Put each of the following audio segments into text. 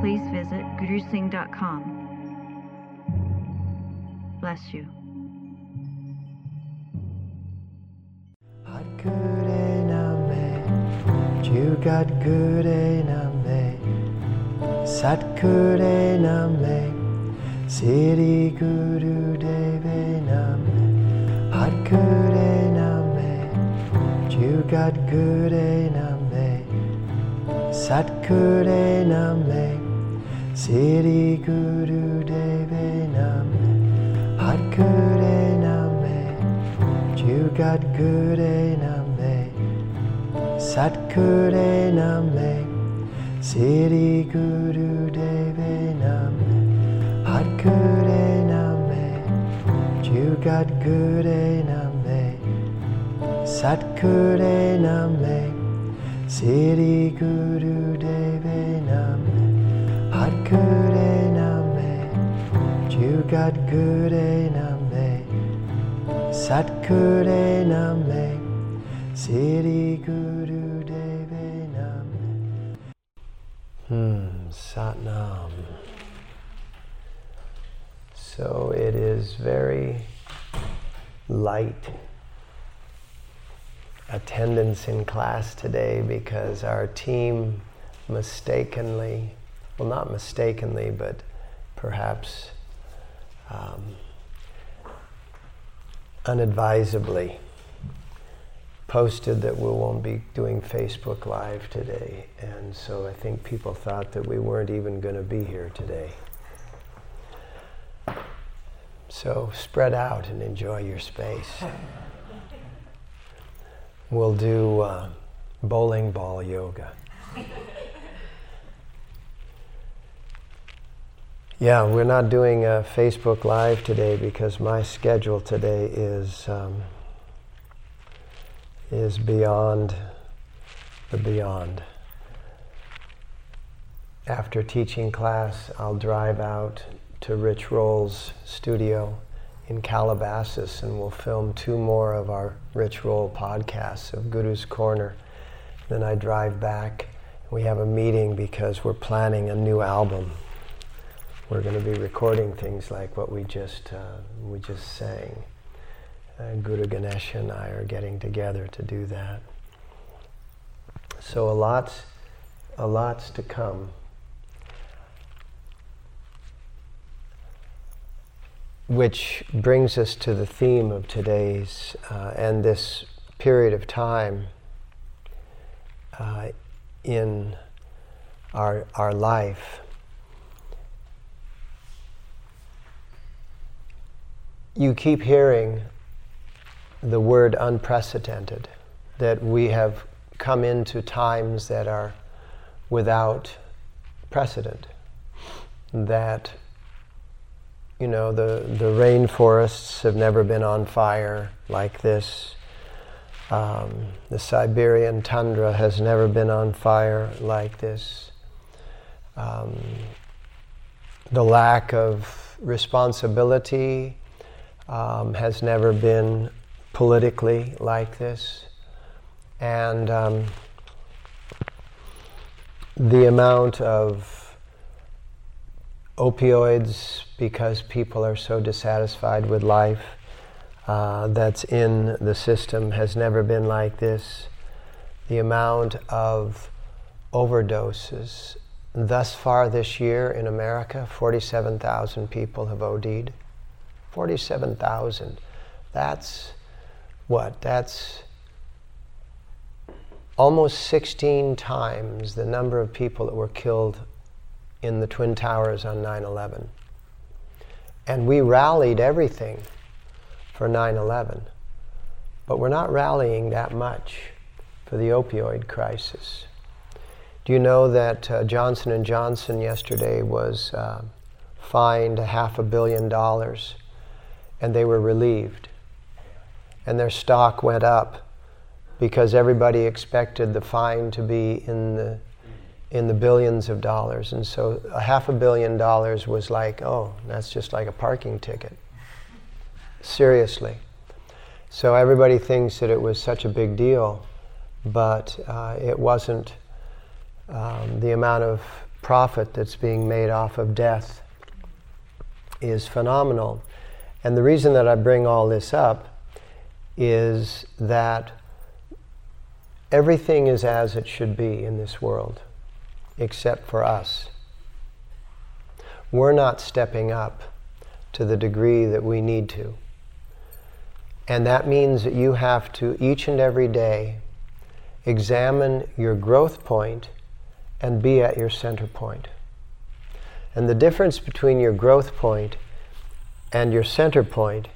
please visit gurusingh.com. Bless you. Jugat Gure Name Sat Gure Name Siri Guru Deve Name Hat Gure Name Jugat Gure Name Sat Gure Name Siri Guru Deve Name Hat Gure Name Jugat Gure Name Satguru Name Siri Guru Deve Name Hatguru Name Jugat Guru Name Satguru Name Siri Guru Deve Jugat Guru Name Satguru Name Siri Guru Deve Nam. Hmm, Satnam. So it is very light attendance in class today because our team mistakenly, well, not mistakenly, but perhaps um, unadvisably posted that we won't be doing Facebook Live today. And so I think people thought that we weren't even going to be here today. So spread out and enjoy your space. We'll do uh, bowling ball yoga. Yeah, we're not doing a Facebook Live today because my schedule today is. Um, is beyond the beyond. After teaching class, I'll drive out to Rich Roll's studio in Calabasas and we'll film two more of our Rich Roll podcasts of Guru's Corner. Then I drive back. We have a meeting because we're planning a new album. We're going to be recording things like what we just uh, we just sang uh, Guru Ganesha and I are getting together to do that. So a lot's, a lot's to come. Which brings us to the theme of today's uh, and this period of time uh, in our, our life. You keep hearing the word unprecedented, that we have come into times that are without precedent, that you know the, the rainforests have never been on fire like this. Um, the Siberian tundra has never been on fire like this. Um, the lack of responsibility um, has never been politically like this. And um, the amount of opioids, because people are so dissatisfied with life, uh, that's in the system has never been like this. The amount of overdoses. Thus far this year in America, 47,000 people have OD'd. 47,000. That's what? That's almost 16 times the number of people that were killed in the Twin Towers on 9 11. And we rallied everything for 9 11. But we're not rallying that much for the opioid crisis. Do you know that uh, Johnson and Johnson yesterday was uh, fined a half a billion dollars, and they were relieved, and their stock went up because everybody expected the fine to be in the in the billions of dollars, and so a half a billion dollars was like, oh, that's just like a parking ticket. Seriously. So everybody thinks that it was such a big deal, but uh, it wasn't um, the amount of profit that's being made off of death is phenomenal. And the reason that I bring all this up is that everything is as it should be in this world, except for us. We're not stepping up to the degree that we need to. And that means that you have to, each and every day, examine your growth point and be at your center point. And the difference between your growth point and your center point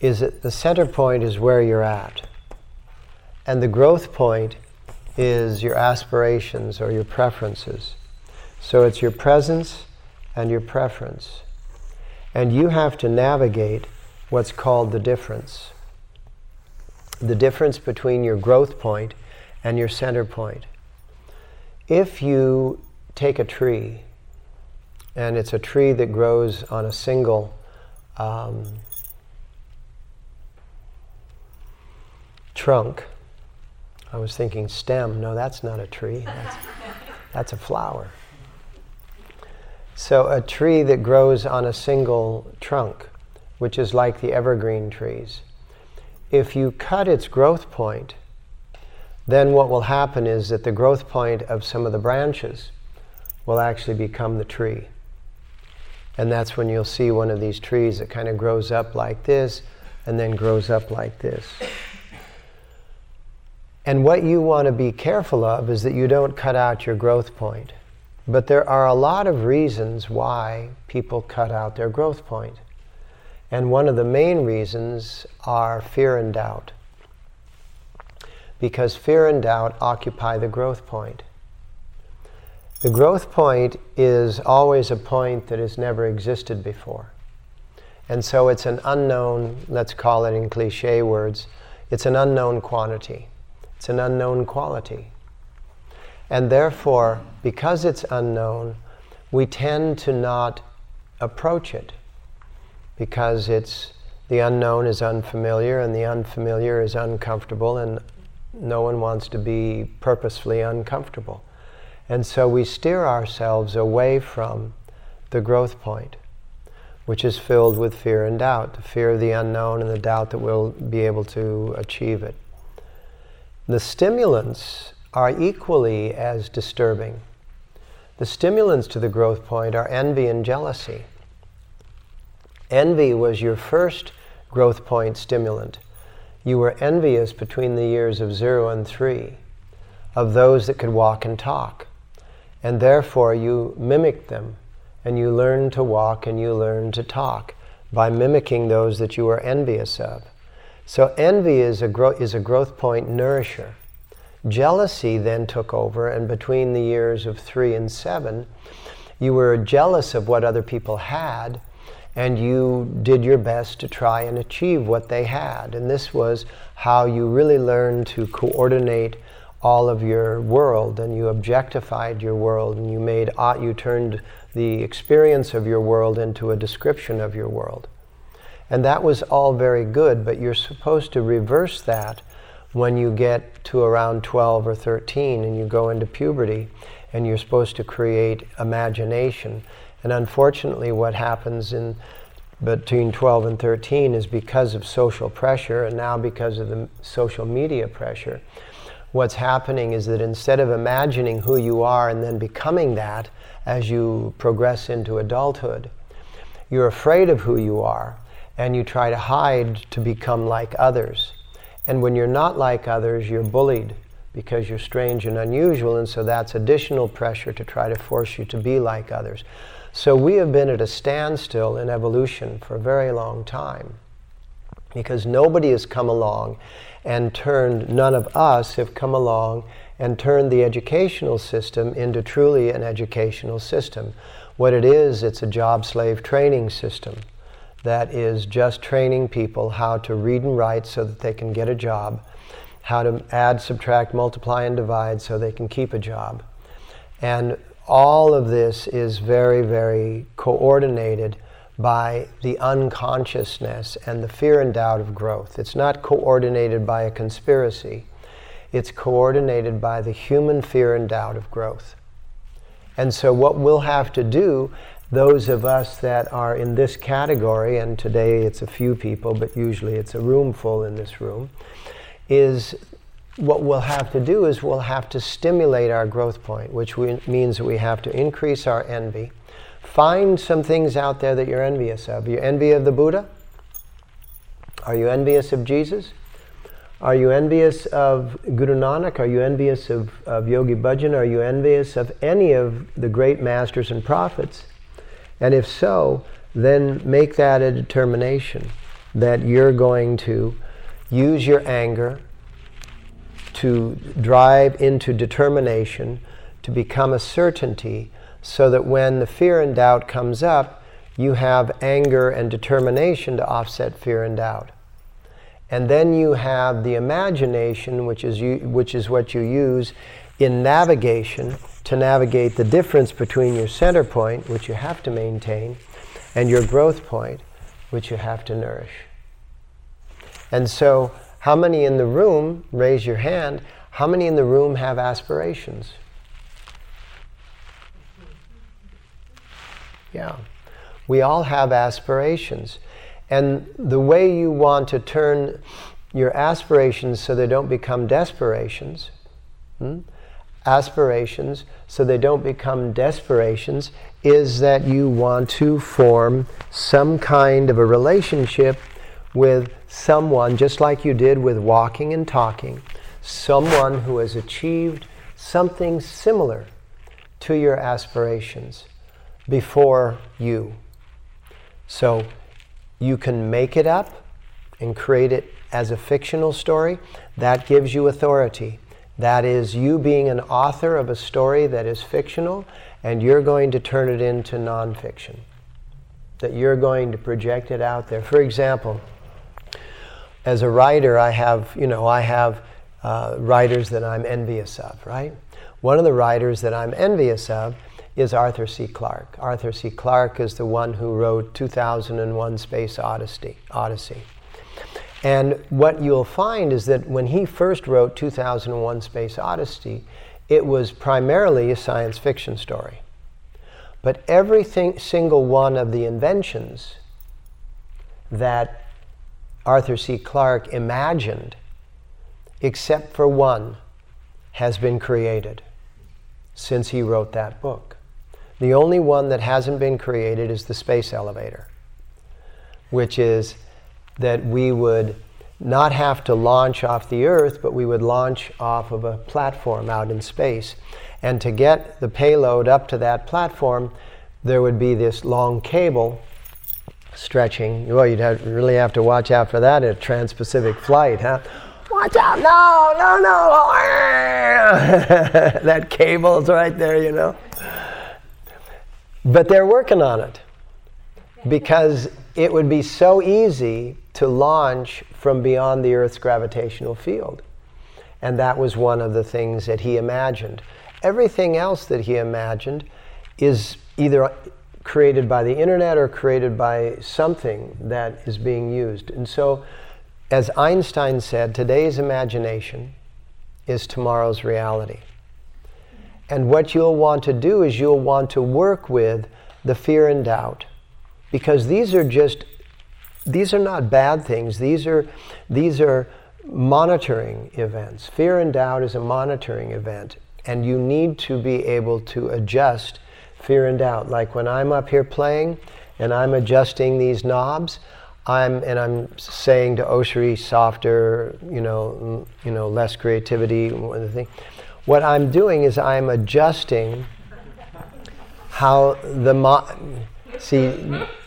is that the center point is where you're at. And the growth point is your aspirations or your preferences. So it's your presence and your preference. And you have to navigate what's called the difference. The difference between your growth point and your center point. If you take a tree, and it's a tree that grows on a single um, trunk, I was thinking stem. No, that's not a tree. That's, that's a flower. So, a tree that grows on a single trunk, which is like the evergreen trees, if you cut its growth point, then what will happen is that the growth point of some of the branches will actually become the tree. And that's when you'll see one of these trees that kind of grows up like this and then grows up like this. And what you want to be careful of is that you don't cut out your growth point. But there are a lot of reasons why people cut out their growth point. And one of the main reasons are fear and doubt. Because fear and doubt occupy the growth point. The growth point is always a point that has never existed before. And so it's an unknown, let's call it in cliche words, it's an unknown quantity. It's an unknown quality. And therefore, because it's unknown, we tend to not approach it because it's the unknown is unfamiliar and the unfamiliar is uncomfortable and no one wants to be purposefully uncomfortable. And so we steer ourselves away from the growth point, which is filled with fear and doubt the fear of the unknown and the doubt that we'll be able to achieve it. The stimulants are equally as disturbing. The stimulants to the growth point are envy and jealousy. Envy was your first growth point stimulant. You were envious between the years of zero and three of those that could walk and talk. And therefore, you mimic them and you learn to walk and you learn to talk by mimicking those that you are envious of. So envy is a, gro- is a growth point nourisher. Jealousy then took over, and between the years of three and seven, you were jealous of what other people had, and you did your best to try and achieve what they had. And this was how you really learned to coordinate all of your world, and you objectified your world, and you made uh, you turned the experience of your world into a description of your world. And that was all very good, but you're supposed to reverse that when you get to around 12 or 13 and you go into puberty and you're supposed to create imagination. And unfortunately, what happens in between 12 and 13 is because of social pressure and now because of the social media pressure. What's happening is that instead of imagining who you are and then becoming that as you progress into adulthood, you're afraid of who you are and you try to hide to become like others. And when you're not like others, you're bullied because you're strange and unusual, and so that's additional pressure to try to force you to be like others. So we have been at a standstill in evolution for a very long time. Because nobody has come along and turned, none of us have come along and turned the educational system into truly an educational system. What it is, it's a job slave training system that is just training people how to read and write so that they can get a job, how to add, subtract, multiply, and divide so they can keep a job. And all of this is very, very coordinated by the unconsciousness and the fear and doubt of growth. It's not coordinated by a conspiracy, it's coordinated by the human fear and doubt of growth. And so, what we'll have to do, those of us that are in this category, and today it's a few people, but usually it's a room full in this room, is what we'll have to do is we'll have to stimulate our growth point, which we, means we have to increase our envy. Find some things out there that you're envious of. You envy of the Buddha? Are you envious of Jesus? Are you envious of Guru Nanak? Are you envious of, of Yogi Bhajan? Are you envious of any of the great masters and prophets? And if so, then make that a determination that you're going to use your anger to drive into determination to become a certainty so that when the fear and doubt comes up, you have anger and determination to offset fear and doubt. And then you have the imagination, which is, you, which is what you use in navigation to navigate the difference between your center point, which you have to maintain, and your growth point, which you have to nourish. And so how many in the room, raise your hand, how many in the room have aspirations? Yeah. We all have aspirations. And the way you want to turn your aspirations so they don't become desperations, hmm? aspirations so they don't become desperations, is that you want to form some kind of a relationship with someone, just like you did with walking and talking, someone who has achieved something similar to your aspirations before you. So you can make it up and create it as a fictional story. That gives you authority. That is you being an author of a story that is fictional, and you're going to turn it into nonfiction. That you're going to project it out there. For example, as a writer, I have, you know, I have uh, writers that I'm envious of, right? One of the writers that I'm envious of is Arthur C. Clarke. Arthur C. Clarke is the one who wrote 2001 Space Odyssey. Odyssey. And what you'll find is that when he first wrote 2001 Space Odyssey, it was primarily a science fiction story. But every single one of the inventions that Arthur C. Clarke imagined, except for one, has been created since he wrote that book. The only one that hasn't been created is the space elevator, which is that we would not have to launch off the Earth, but we would launch off of a platform out in space. And to get the payload up to that platform, there would be this long cable stretching. Well, you'd have, really have to watch out for that in a trans-Pacific flight, huh? Watch out! No, no, no! that cable's right there, you know. But they're working on it because it would be so easy to launch from beyond the Earth's gravitational field. And that was one of the things that he imagined. Everything else that he imagined is either created by the internet or created by something that is being used. And so, as Einstein said, today's imagination is tomorrow's reality. And what you'll want to do is you'll want to work with the fear and doubt. Because these are just, these are not bad things. These are, these are monitoring events. Fear and doubt is a monitoring event. And you need to be able to adjust fear and doubt. Like when I'm up here playing and I'm adjusting these knobs, I'm and I'm saying to Oshri softer, you know, you know, less creativity. What I'm doing is I'm adjusting how the mo- see.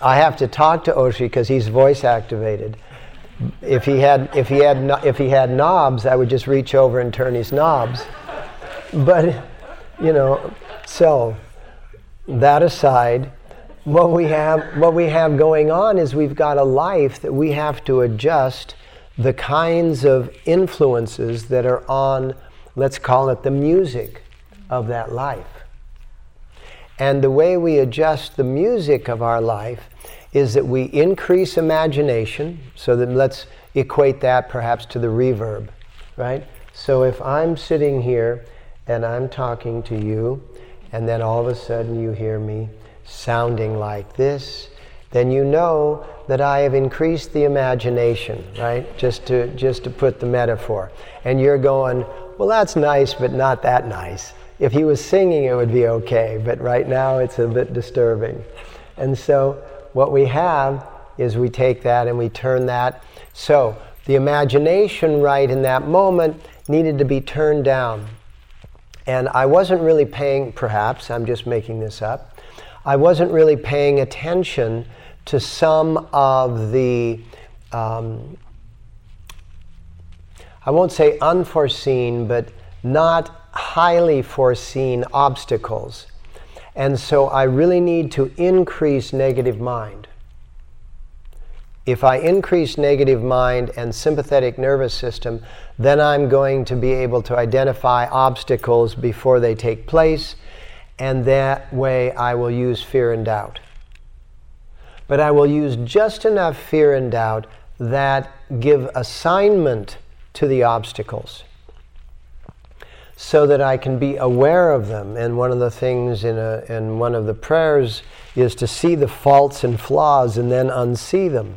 I have to talk to Oshri because he's voice activated, If he had, if he had, if he had knobs, I would just reach over and turn his knobs. But, you know, so that aside, what we have, what we have going on is we've got a life that we have to adjust the kinds of influences that are on, let's call it the music of that life. And the way we adjust the music of our life is that we increase imagination. So that let's equate that perhaps to the reverb, right? So if I'm sitting here and I'm talking to you, and then all of a sudden you hear me sounding like this, then you know that I have increased the imagination, right? Just to just to put the metaphor. And you're going, well, that's nice, but not that nice. If he was singing, it would be okay, but right now it's a bit disturbing. And so what we have is we take that and we turn that. So the imagination right in that moment needed to be turned down. And I wasn't really paying, perhaps, I'm just making this up, I wasn't really paying attention to some of the, um, I won't say unforeseen, but not highly foreseen obstacles. And so I really need to increase negative mind. If I increase negative mind and sympathetic nervous system, then I'm going to be able to identify obstacles before they take place, and that way I will use fear and doubt. But I will use just enough fear and doubt that give assignment to the obstacles so that I can be aware of them. And one of the things in, a, in one of the prayers is to see the faults and flaws and then unsee them.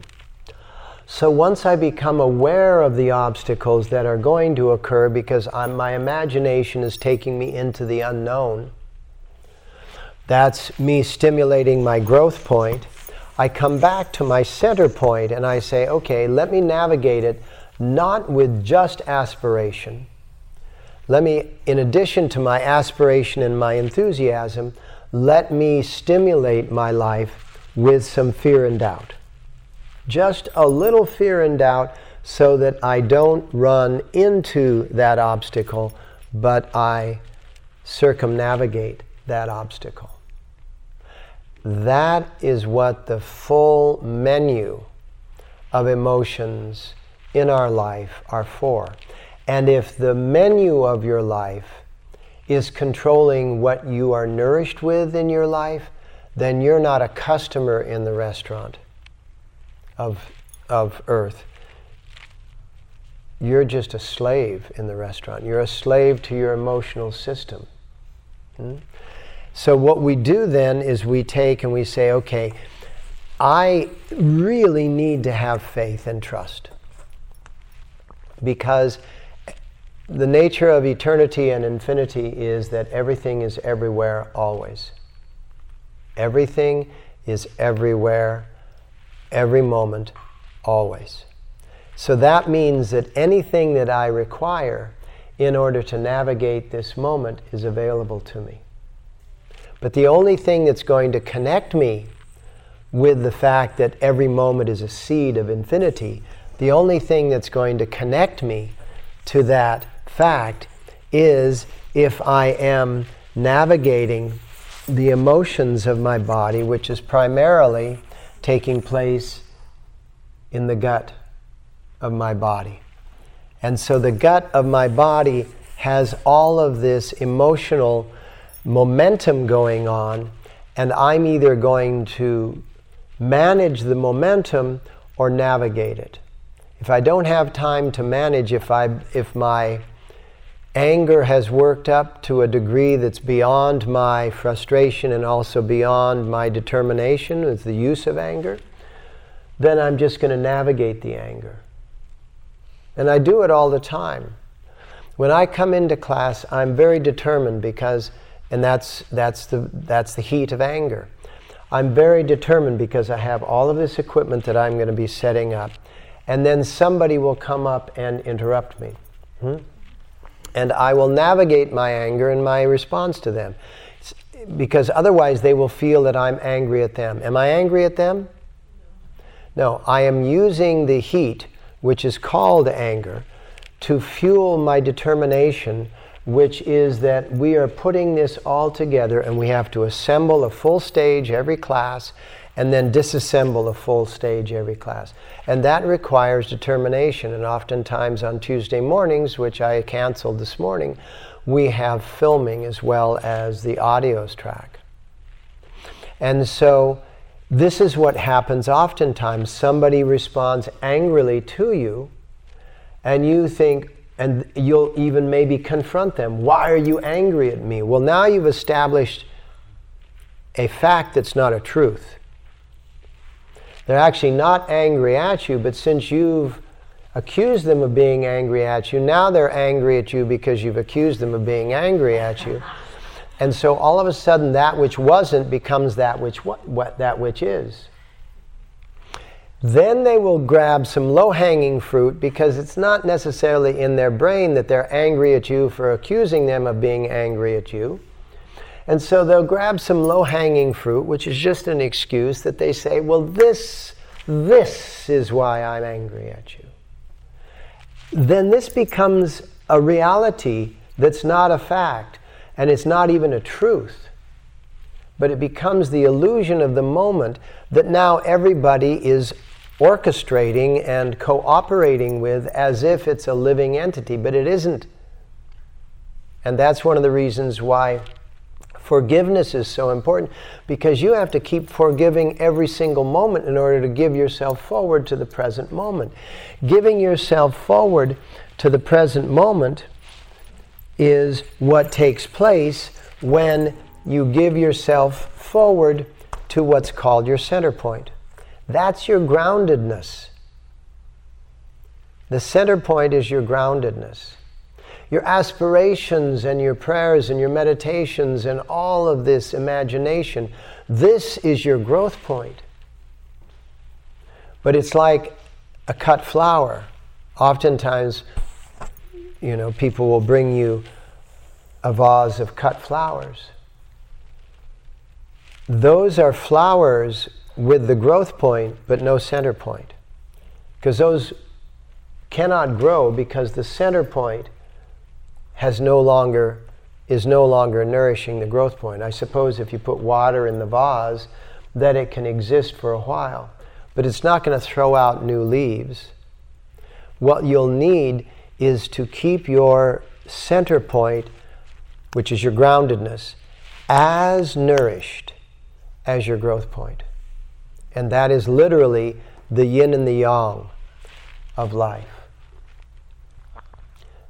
So once I become aware of the obstacles that are going to occur because I'm, my imagination is taking me into the unknown, that's me stimulating my growth point. I come back to my center point and I say, okay, let me navigate it not with just aspiration. Let me, in addition to my aspiration and my enthusiasm, let me stimulate my life with some fear and doubt just a little fear and doubt so that I don't run into that obstacle, but I circumnavigate that obstacle. That is what the full menu of emotions in our life are for. And if the menu of your life is controlling what you are nourished with in your life, then you're not a customer in the restaurant of, of earth. You're just a slave in the restaurant. You're a slave to your emotional system. Hmm? So, what we do then is we take and we say, okay, I really need to have faith and trust. Because the nature of eternity and infinity is that everything is everywhere always. Everything is everywhere every moment, always. So that means that anything that I require in order to navigate this moment is available to me. But the only thing that's going to connect me with the fact that every moment is a seed of infinity, the only thing that's going to connect me to that fact is if I am navigating the emotions of my body, which is primarily taking place in the gut of my body. And so the gut of my body has all of this emotional momentum going on, and I'm either going to manage the momentum or navigate it. If I don't have time to manage, if, I, if my anger has worked up to a degree that's beyond my frustration and also beyond my determination with the use of anger, then I'm just going to navigate the anger. And I do it all the time. When I come into class, I'm very determined because, and that's, that's, the, that's the heat of anger. I'm very determined because I have all of this equipment that I'm going to be setting up. And then somebody will come up and interrupt me. Hmm? and I will navigate my anger and my response to them. Because otherwise, they will feel that I'm angry at them. Am I angry at them? No, I am using the heat which is called anger, to fuel my determination, which is that we are putting this all together and we have to assemble a full stage every class and then disassemble a full stage every class. And that requires determination. And oftentimes on Tuesday mornings, which I canceled this morning, we have filming as well as the audios track. And so this is what happens oftentimes. Somebody responds angrily to you, and you think, and you'll even maybe confront them, Why are you angry at me? Well, now you've established a fact that's not a truth. They're actually not angry at you, but since you've accused them of being angry at you, now they're angry at you because you've accused them of being angry at you. And so all of a sudden, that which wasn't becomes that which, what, what, that which is. Then they will grab some low hanging fruit because it's not necessarily in their brain that they're angry at you for accusing them of being angry at you. And so they'll grab some low hanging fruit, which is just an excuse that they say, well, this, this is why I'm angry at you. Then this becomes a reality that's not a fact and it's not even a truth. But it becomes the illusion of the moment that now everybody is orchestrating and cooperating with as if it's a living entity, but it isn't. And that's one of the reasons why forgiveness is so important because you have to keep forgiving every single moment in order to give yourself forward to the present moment. Giving yourself forward to the present moment is what takes place when you give yourself forward to what's called your center point. That's your groundedness. The center point is your groundedness. Your aspirations and your prayers and your meditations and all of this imagination, this is your growth point. But it's like a cut flower. Oftentimes, you know, people will bring you a vase of cut flowers. Those are flowers with the growth point but no center point. Because those cannot grow because the center point has no longer is no longer nourishing the growth point. I suppose if you put water in the vase, that it can exist for a while, but it's not going to throw out new leaves. What you'll need is to keep your center point, which is your groundedness, as nourished as your growth point. And that is literally the yin and the yang of life.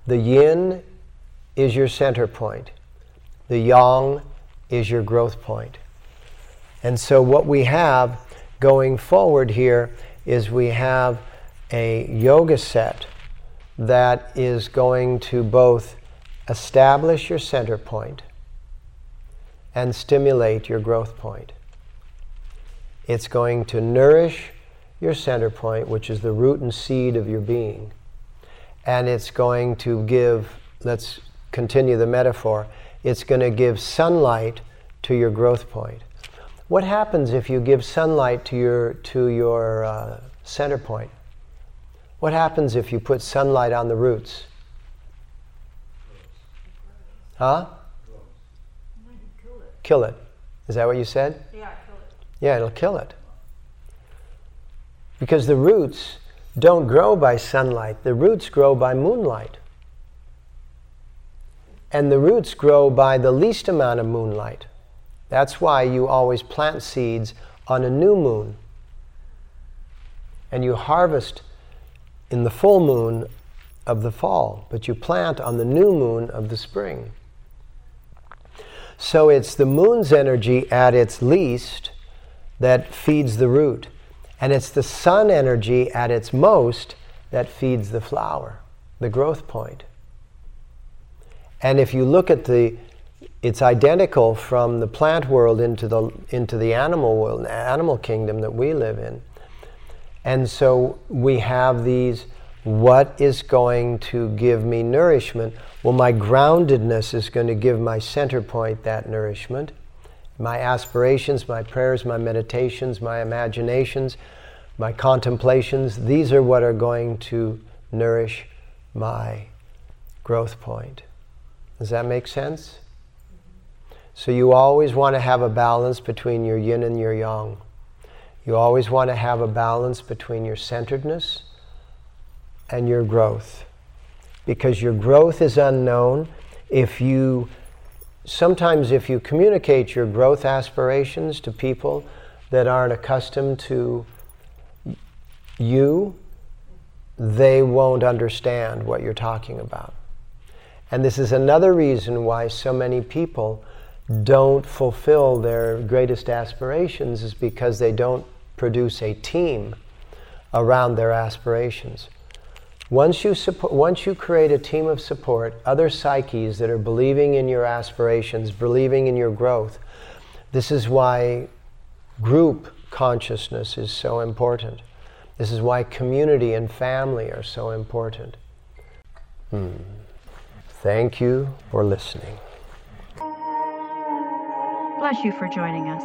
The yin is your center point, the yang is your growth point. And so, what we have going forward here is we have a yoga set that is going to both establish your center point and stimulate your growth point. It's going to nourish your center point, which is the root and seed of your being. And it's going to give, let's continue the metaphor, it's going to give sunlight to your growth point. What happens if you give sunlight to your, to your uh, center point? What happens if you put sunlight on the roots? Huh? Kill it. Kill it. Is that what you said? Yeah, kill it. Yeah, it'll kill it. Because the roots don't grow by sunlight, the roots grow by moonlight. And the roots grow by the least amount of moonlight. That's why you always plant seeds on a new moon. And you harvest in the full moon of the fall, but you plant on the new moon of the spring. So it's the moon's energy at its least that feeds the root, and it's the sun energy at its most that feeds the flower, the growth point. And if you look at the, it's identical from the plant world into the, into the animal world, animal kingdom that we live in. And so we have these what is going to give me nourishment? Well, my groundedness is going to give my center point that nourishment. My aspirations, my prayers, my meditations, my imaginations, my contemplations, these are what are going to nourish my growth point. Does that make sense? So you always want to have a balance between your yin and your yang. You always want to have a balance between your centeredness and your growth. Because your growth is unknown if you sometimes if you communicate your growth aspirations to people that aren't accustomed to you, they won't understand what you're talking about. And this is another reason why so many people don't fulfill their greatest aspirations is because they don't produce a team around their aspirations. Once you, support, once you create a team of support, other psyches that are believing in your aspirations, believing in your growth, this is why group consciousness is so important. This is why community and family are so important. Hmm. Thank you for listening. Bless you for joining us.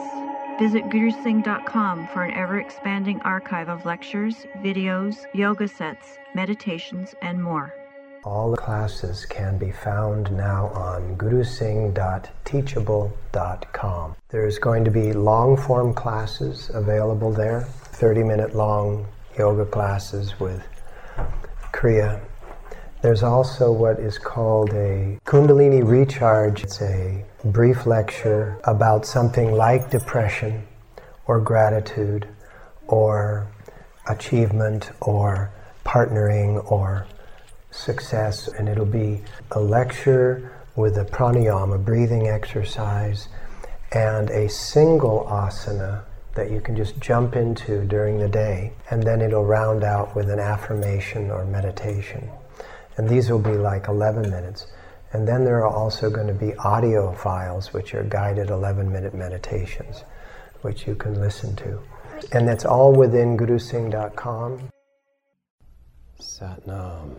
Visit gurusingh.com for an ever expanding archive of lectures, videos, yoga sets, meditations, and more. All the classes can be found now on gurusingh.teachable.com. There's going to be long form classes available there, 30 minute long yoga classes with Kriya. There's also what is called a Kundalini Recharge. It's a brief lecture about something like depression or gratitude or achievement or partnering or success. And it'll be a lecture with a pranayama, a breathing exercise, and a single asana that you can just jump into during the day, and then it'll round out with an affirmation or meditation. And these will be like 11 minutes. And then there are also going to be audio files, which are guided 11 minute meditations, which you can listen to. And that's all within gurusingh.com. Satnam.